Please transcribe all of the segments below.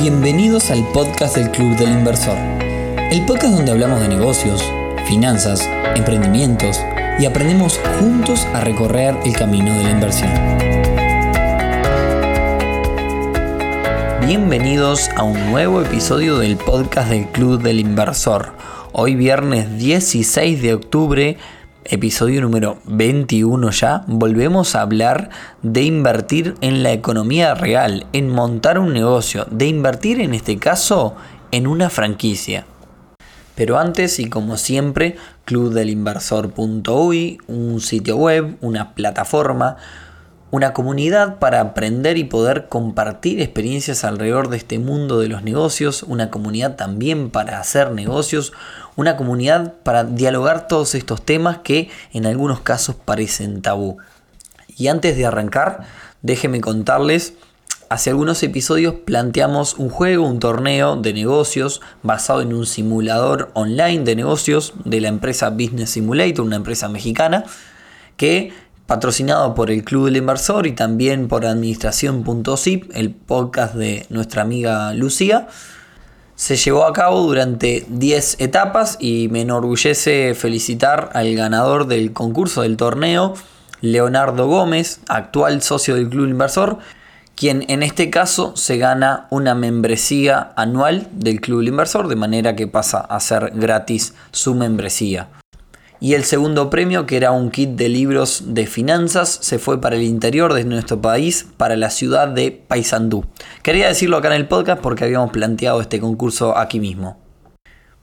Bienvenidos al podcast del Club del Inversor, el podcast donde hablamos de negocios, finanzas, emprendimientos y aprendemos juntos a recorrer el camino de la inversión. Bienvenidos a un nuevo episodio del podcast del Club del Inversor. Hoy viernes 16 de octubre episodio número 21 ya, volvemos a hablar de invertir en la economía real, en montar un negocio, de invertir en este caso en una franquicia. Pero antes y como siempre, clubdelinversor.uy, un sitio web, una plataforma, una comunidad para aprender y poder compartir experiencias alrededor de este mundo de los negocios, una comunidad también para hacer negocios, una comunidad para dialogar todos estos temas que en algunos casos parecen tabú. Y antes de arrancar, déjenme contarles, hace algunos episodios planteamos un juego, un torneo de negocios basado en un simulador online de negocios de la empresa Business Simulator, una empresa mexicana, que patrocinado por el Club del Inversor y también por Administración.zip, el podcast de nuestra amiga Lucía, se llevó a cabo durante 10 etapas y me enorgullece felicitar al ganador del concurso del torneo, Leonardo Gómez, actual socio del Club Inversor, quien en este caso se gana una membresía anual del Club Inversor, de manera que pasa a ser gratis su membresía. Y el segundo premio, que era un kit de libros de finanzas, se fue para el interior de nuestro país, para la ciudad de Paysandú. Quería decirlo acá en el podcast porque habíamos planteado este concurso aquí mismo.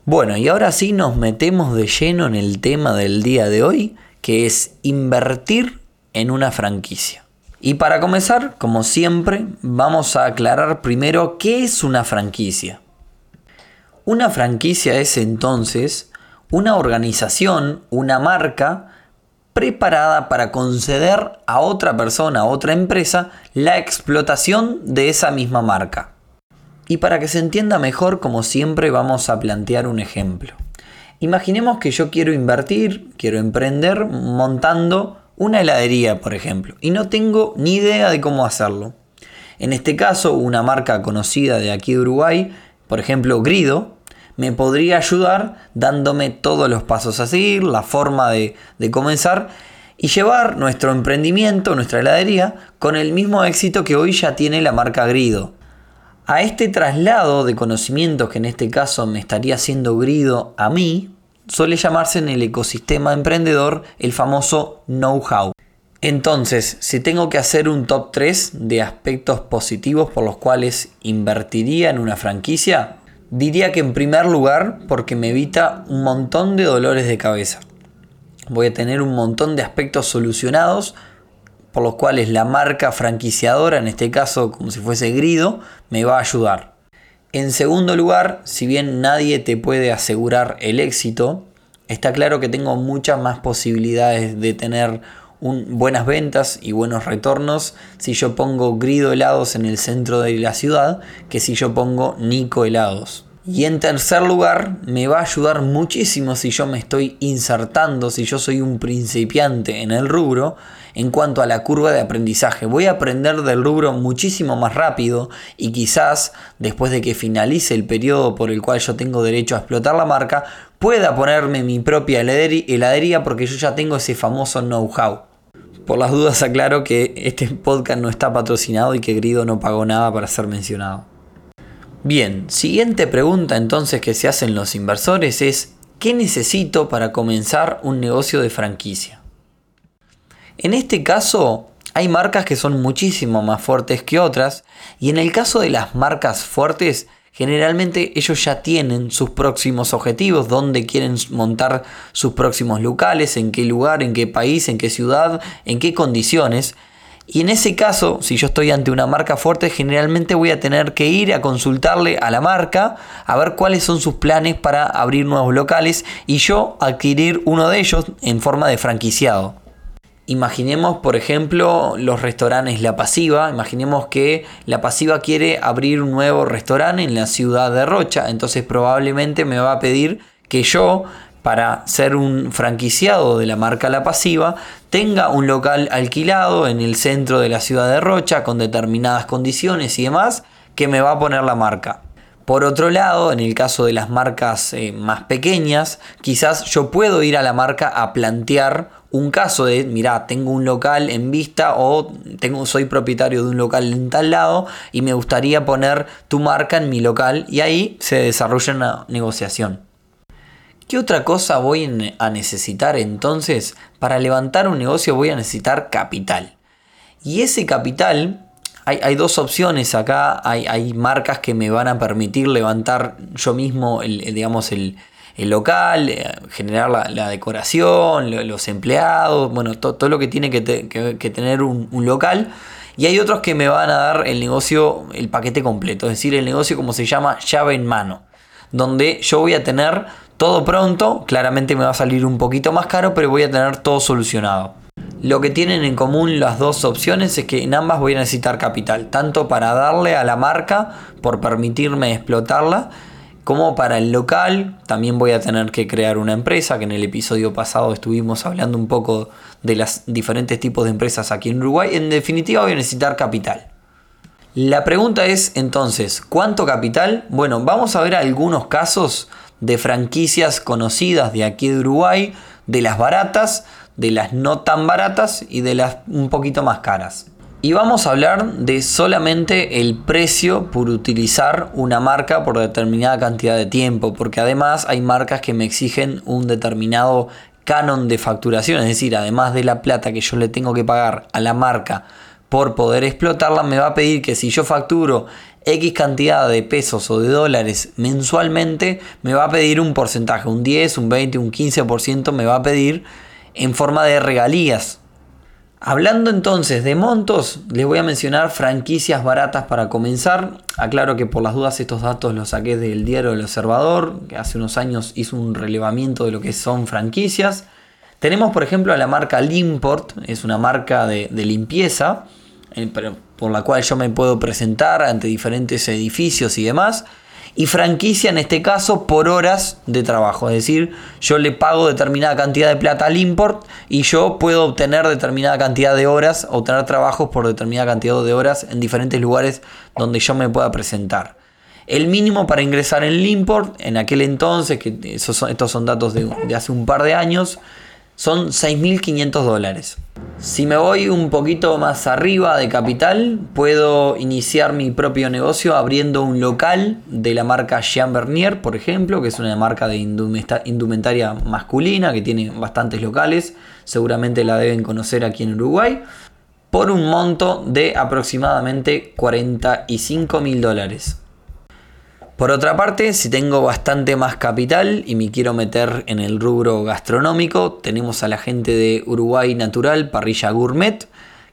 Bueno, y ahora sí nos metemos de lleno en el tema del día de hoy, que es invertir en una franquicia. Y para comenzar, como siempre, vamos a aclarar primero qué es una franquicia. Una franquicia es entonces una organización, una marca preparada para conceder a otra persona, a otra empresa, la explotación de esa misma marca. Y para que se entienda mejor, como siempre, vamos a plantear un ejemplo. Imaginemos que yo quiero invertir, quiero emprender montando una heladería, por ejemplo, y no tengo ni idea de cómo hacerlo. En este caso, una marca conocida de aquí de Uruguay, por ejemplo, Grido, me podría ayudar dándome todos los pasos a seguir, la forma de, comenzar y llevar nuestro emprendimiento, nuestra heladería, con el mismo éxito que hoy ya tiene la marca Grido. A este traslado de conocimientos que en este caso me estaría haciendo Grido a mí, suele llamarse en el ecosistema emprendedor el famoso know-how. Entonces, si tengo que hacer un top 3 de aspectos positivos por los cuales invertiría en una franquicia, Diría que en primer lugar porque me evita un montón de dolores de cabeza. Voy a tener un montón de aspectos solucionados por los cuales la marca franquiciadora, en este caso como si fuese Grido, me va a ayudar. En segundo lugar, si bien nadie te puede asegurar el éxito, está claro que tengo muchas más posibilidades de tener buenas ventas y buenos retornos si yo pongo Grido helados en el centro de la ciudad que si yo pongo Nico helados. Y en tercer lugar, me va a ayudar muchísimo si yo me estoy insertando, si yo soy un principiante en el rubro, en cuanto a la curva de aprendizaje. Voy a aprender del rubro muchísimo más rápido y quizás después de que finalice el periodo por el cual yo tengo derecho a explotar la marca, pueda ponerme mi propia heladería porque yo ya tengo ese famoso know-how. Por las dudas aclaro que este podcast no está patrocinado y que Grido no pagó nada para ser mencionado. Bien, siguiente pregunta entonces que se hacen los inversores es, ¿qué necesito para comenzar un negocio de franquicia? En este caso, hay marcas que son muchísimo más fuertes que otras y en el caso de las marcas fuertes, generalmente ellos ya tienen sus próximos objetivos, dónde quieren montar sus próximos locales, en qué lugar, en qué país, en qué ciudad, en qué condiciones. Y en ese caso, si yo estoy ante una marca fuerte, generalmente voy a tener que ir a consultarle a la marca a ver cuáles son sus planes para abrir nuevos locales y yo adquirir uno de ellos en forma de franquiciado. Imaginemos, por ejemplo, los restaurantes La Pasiva. Imaginemos que La Pasiva quiere abrir un nuevo restaurante en la ciudad de Rocha. Entonces probablemente me va a pedir que yo, para ser un franquiciado de la marca La Pasiva, tenga un local alquilado en el centro de la ciudad de Rocha con determinadas condiciones y demás que me va a poner la marca. Por otro lado, en el caso de las marcas eh, más pequeñas, quizás yo puedo ir a la marca a plantear un caso de, mira, tengo un local en vista o tengo, soy propietario de un local en tal lado y me gustaría poner tu marca en mi local y ahí se desarrolla una negociación. ¿Qué otra cosa voy a necesitar entonces? Para levantar un negocio voy a necesitar capital. Y ese capital hay, dos opciones acá. Hay, marcas que me van a permitir levantar yo mismo el, digamos, el, local, eh, generar la, decoración, los empleados, bueno, todo lo que tiene que, tener un, un, local. Y hay otros que me van a dar el negocio, el paquete completo, es decir, el negocio como se llama llave en mano, donde yo voy a tener todo pronto, claramente me va a salir un poquito más caro, pero voy a tener todo solucionado. Lo que tienen en común las dos opciones es que en ambas voy a necesitar capital, tanto para darle a la marca por permitirme explotarla, como para el local también voy a tener que crear una empresa, que en el episodio pasado estuvimos hablando un poco de los diferentes tipos de empresas aquí en Uruguay. En definitiva voy a necesitar capital. La pregunta es entonces, ¿cuánto capital? Bueno, vamos a ver algunos casos de franquicias conocidas de aquí de Uruguay, de las baratas, de las no tan baratas y de las un poquito más caras. Y vamos a hablar de solamente el precio por utilizar una marca por determinada cantidad de tiempo, porque además hay marcas que me exigen un determinado canon de facturación, es decir, además de la plata que yo le tengo que pagar a la marca por poder explotarla, me va a pedir que si yo facturo X cantidad de pesos o de dólares mensualmente, me va a pedir un porcentaje, un 10, un 20, un 15% me va a pedir en forma de regalías. Hablando entonces de montos, les voy a mencionar franquicias baratas para comenzar. Aclaro que por las dudas estos datos los saqué del diario El Observador, que hace unos años hizo un relevamiento de lo que son franquicias. Tenemos por ejemplo a la marca Limport, es una marca de, de limpieza, eh, por la cual yo me puedo presentar ante diferentes edificios y demás y franquicia en este caso por horas de trabajo. Es decir, yo le pago determinada cantidad de plata al import y yo puedo obtener determinada cantidad de horas, obtener trabajos por determinada cantidad de horas en diferentes lugares donde yo me pueda presentar. El mínimo para ingresar en el import en aquel entonces, que estos son datos de hace un par de años, son 6.500 dólares. Si me voy un poquito más arriba de capital, puedo iniciar mi propio negocio abriendo un local de la marca Jean Bernier, por ejemplo, que es una marca de indumentaria masculina que tiene bastantes locales, seguramente la deben conocer aquí en Uruguay, por un monto de aproximadamente 45 mil dólares. Por otra parte, si tengo bastante más capital y me quiero meter en el rubro gastronómico, tenemos a la gente de Uruguay Natural, Parrilla Gourmet,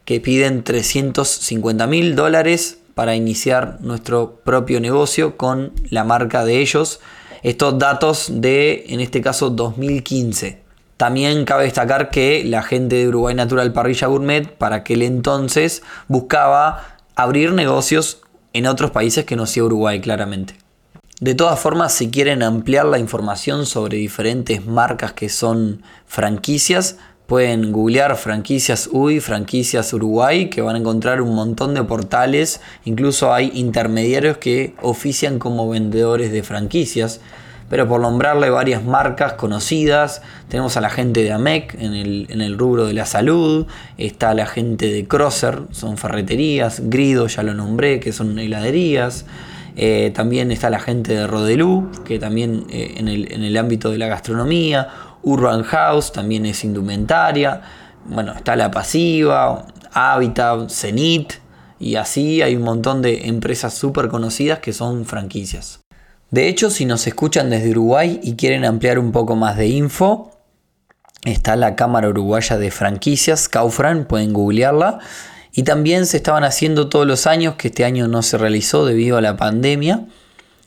que piden 350 mil dólares para iniciar nuestro propio negocio con la marca de ellos. Estos datos de, en este caso, 2015. También cabe destacar que la gente de Uruguay Natural Parrilla Gourmet para aquel entonces buscaba abrir negocios en otros países que no sea Uruguay claramente. De todas formas, si quieren ampliar la información sobre diferentes marcas que son franquicias, pueden googlear franquicias UI, franquicias Uruguay, que van a encontrar un montón de portales. Incluso hay intermediarios que ofician como vendedores de franquicias. Pero por nombrarle varias marcas conocidas, tenemos a la gente de AMEC en el, en el rubro de la salud, está la gente de Crosser, son ferreterías, Grido ya lo nombré, que son heladerías. Eh, también está la gente de Rodelú, que también eh, en, el, ámbito de la gastronomía. Urban House también es indumentaria. Bueno, está La Pasiva, Habitat, Zenit. Y así hay un montón de empresas súper conocidas que son franquicias. De hecho, si nos escuchan desde Uruguay y quieren ampliar un poco más de info, está la Cámara Uruguaya de Franquicias, Kaufran, pueden googlearla. Y también se estaban haciendo todos los años, que este año no se realizó debido a la pandemia,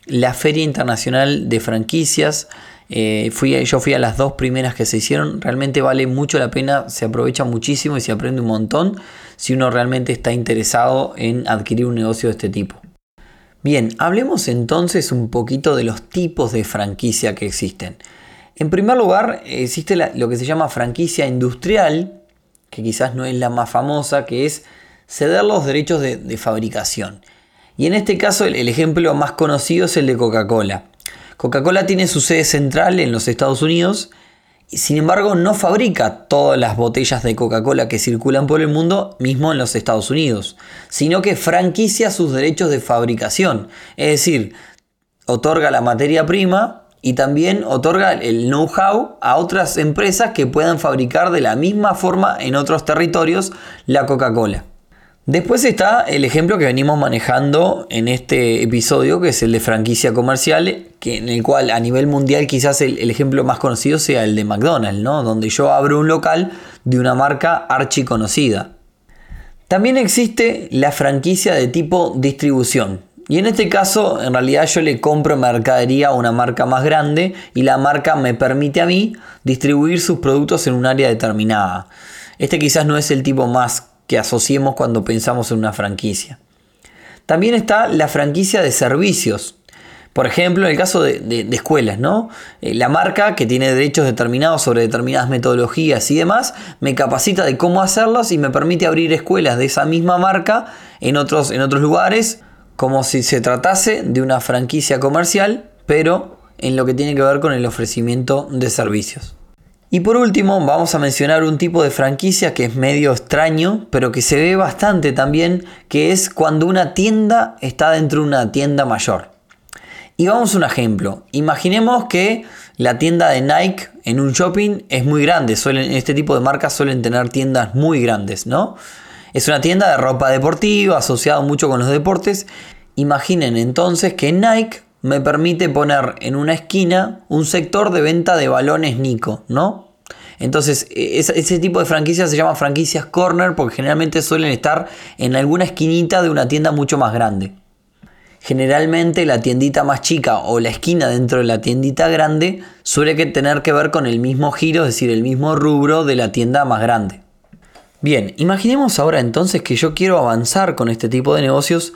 la Feria Internacional de Franquicias. Eh, fui, yo fui a las dos primeras que se hicieron. Realmente vale mucho la pena, se aprovecha muchísimo y se aprende un montón si uno realmente está interesado en adquirir un negocio de este tipo. Bien, hablemos entonces un poquito de los tipos de franquicia que existen. En primer lugar, existe lo que se llama franquicia industrial, que quizás no es la más famosa, que es ceder los derechos de, fabricación. Y en este caso el, ejemplo más conocido es el de Coca-Cola. Coca-Cola tiene su sede central en los Estados Unidos, sin embargo no fabrica todas las botellas de Coca-Cola que circulan por el mundo mismo en los Estados Unidos, sino que franquicia sus derechos de fabricación, es decir, otorga la materia prima y también otorga el know-how a otras empresas que puedan fabricar de la misma forma en otros territorios la Coca-Cola. Después está el ejemplo que venimos manejando en este episodio, que es el de franquicia comercial, que en el cual a nivel mundial quizás el, ejemplo más conocido sea el de McDonald's, ¿no? donde yo abro un local de una marca archiconocida. También existe la franquicia de tipo distribución. Y en este caso, en realidad yo le compro mercadería a una marca más grande y la marca me permite a mí distribuir sus productos en un área determinada. Este quizás no es el tipo más que asociemos cuando pensamos en una franquicia. También está la franquicia de servicios. Por ejemplo, en el caso de, escuelas, ¿no? Eh, la marca que tiene derechos determinados sobre determinadas metodologías y demás, me capacita de cómo hacerlas y me permite abrir escuelas de esa misma marca en otros, en otros lugares, como si se tratase de una franquicia comercial, pero en lo que tiene que ver con el ofrecimiento de servicios. Y por último, vamos a mencionar un tipo de franquicia que es medio extraño, pero que se ve bastante también, que es cuando una tienda está dentro de una tienda mayor. Y vamos a un ejemplo. Imaginemos que la tienda de Nike en un shopping es muy grande. Suelen, este tipo de marcas suelen tener tiendas muy grandes, ¿no? Es una tienda de ropa deportiva asociada mucho con los deportes. Imaginen entonces que Nike me permite poner en una esquina un sector de venta de balones Nico, ¿no? Entonces, e, ese tipo de franquicias se llama franquicias corner porque generalmente suelen estar en alguna esquinita de una tienda mucho más grande. Generalmente la tiendita más chica o la esquina dentro de la tiendita grande suele tener que ver con el mismo giro, es decir, el mismo rubro de la tienda más grande. Bien, imaginemos ahora entonces que yo quiero avanzar con este tipo de negocios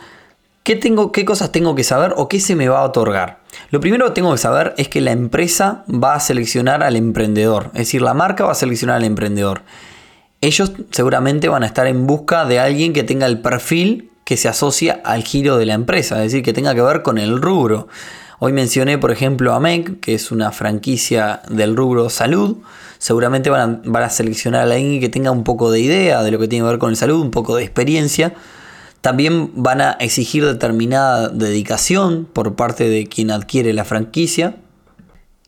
¿Qué, tengo, ¿Qué cosas tengo que saber o qué se me va a otorgar? Lo primero que tengo que saber es que la empresa va a seleccionar al emprendedor, es decir, la marca va a seleccionar al emprendedor. Ellos seguramente van a estar en busca de alguien que tenga el perfil que se asocia al giro de la empresa, es decir, que tenga que ver con el rubro. Hoy mencioné, por ejemplo, a MEC, que es una franquicia del rubro salud. Seguramente van a, van a seleccionar a alguien que tenga un poco de idea de lo que tiene que ver con el salud, un poco de experiencia también van a exigir determinada dedicación por parte de quien adquiere la franquicia.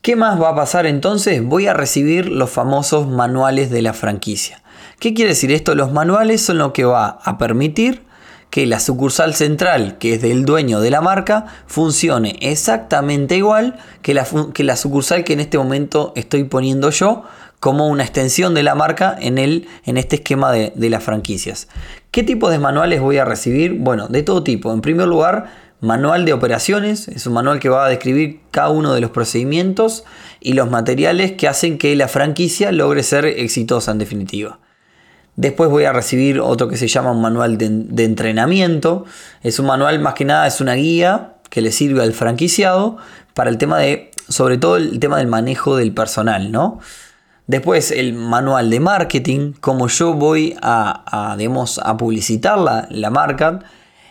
¿Qué más va a pasar entonces? Voy a recibir los famosos manuales de la franquicia. ¿Qué quiere decir esto? Los manuales son lo que va a permitir que la sucursal central, que es del dueño de la marca, funcione exactamente igual que la, que la sucursal que en este momento estoy poniendo yo como una extensión de la marca en, el, en este esquema de, de las franquicias. ¿Qué tipo de manuales voy a recibir? Bueno, de todo tipo. En primer lugar, manual de operaciones. Es un manual que va a describir cada uno de los procedimientos y los materiales que hacen que la franquicia logre ser exitosa en definitiva. Después voy a recibir otro que se llama un manual de, de entrenamiento. Es un manual más que nada, es una guía que le sirve al franquiciado para el tema de, sobre todo el tema del manejo del personal, ¿no? Después el manual de marketing, como yo voy a, a publicitar la, marca.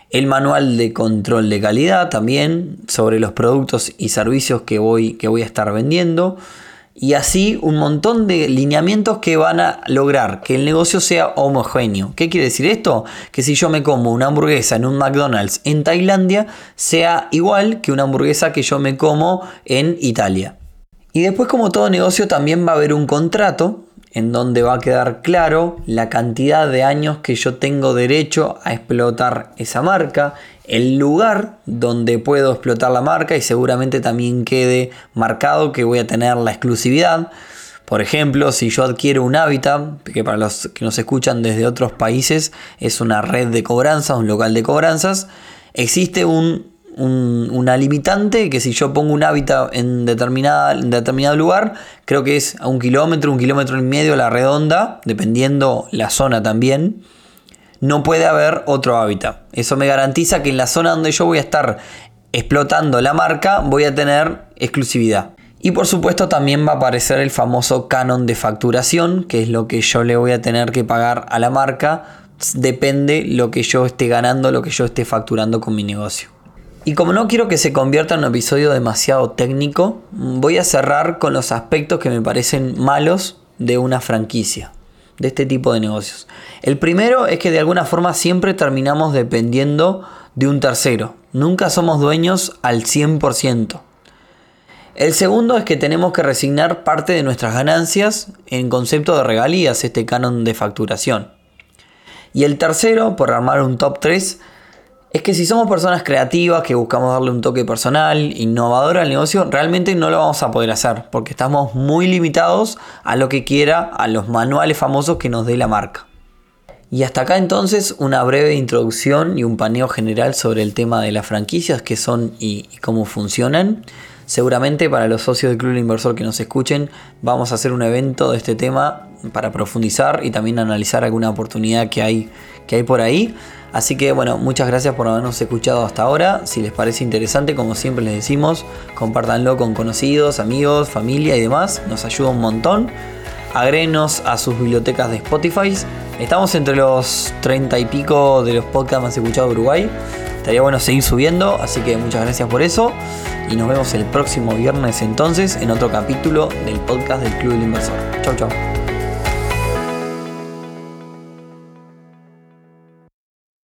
El manual de control de calidad también sobre los productos y servicios que voy, que voy a estar vendiendo. Y así un montón de lineamientos que van a lograr que el negocio sea homogéneo. ¿Qué quiere decir esto? Que si yo me como una hamburguesa en un McDonald's en Tailandia, sea igual que una hamburguesa que yo me como en Italia. Y después como todo negocio también va a haber un contrato en donde va a quedar claro la cantidad de años que yo tengo derecho a explotar esa marca, el lugar donde puedo explotar la marca y seguramente también quede marcado que voy a tener la exclusividad. Por ejemplo, si yo adquiero un hábitat, que para los que nos escuchan desde otros países es una red de cobranzas, un local de cobranzas, existe un una limitante que si yo pongo un hábitat en, determinada, en determinado lugar, creo que es a un kilómetro, un kilómetro y medio la redonda, dependiendo la zona también, no puede haber otro hábitat. Eso me garantiza que en la zona donde yo voy a estar explotando la marca voy a tener exclusividad. Y por supuesto también va a aparecer el famoso canon de facturación, que es lo que yo le voy a tener que pagar a la marca depende lo que yo esté ganando, lo que yo esté facturando con mi negocio. Y como no quiero que se convierta en un episodio demasiado técnico, voy a cerrar con los aspectos que me parecen malos de una franquicia, de este tipo de negocios. El primero es que de alguna forma siempre terminamos dependiendo de un tercero. Nunca somos dueños al 100%. El segundo es que tenemos que resignar parte de nuestras ganancias en concepto de regalías, este canon de facturación. Y el tercero, por armar un top 3, es que si somos personas creativas que buscamos darle un toque personal, innovador al negocio, realmente no lo vamos a poder hacer porque estamos muy limitados a lo que quiera, a los manuales famosos que nos dé la marca. Y hasta acá entonces una breve introducción y un paneo general sobre el tema de las franquicias, qué son y, cómo funcionan. Seguramente para los socios del Club Inversor que nos escuchen, vamos a hacer un evento de este tema para profundizar y también analizar alguna oportunidad que hay, que hay por ahí. Así que bueno, muchas gracias por habernos escuchado hasta ahora. Si les parece interesante, como siempre les decimos, compártanlo con conocidos, amigos, familia y demás. Nos ayuda un montón. Agréguenos a sus bibliotecas de Spotify. Estamos entre los 30 y pico de los podcasts más escuchados de Uruguay. Estaría bueno seguir subiendo, así que muchas gracias por eso. Y nos vemos el próximo viernes entonces en otro capítulo del podcast del Club del Inversor. Chau, chau.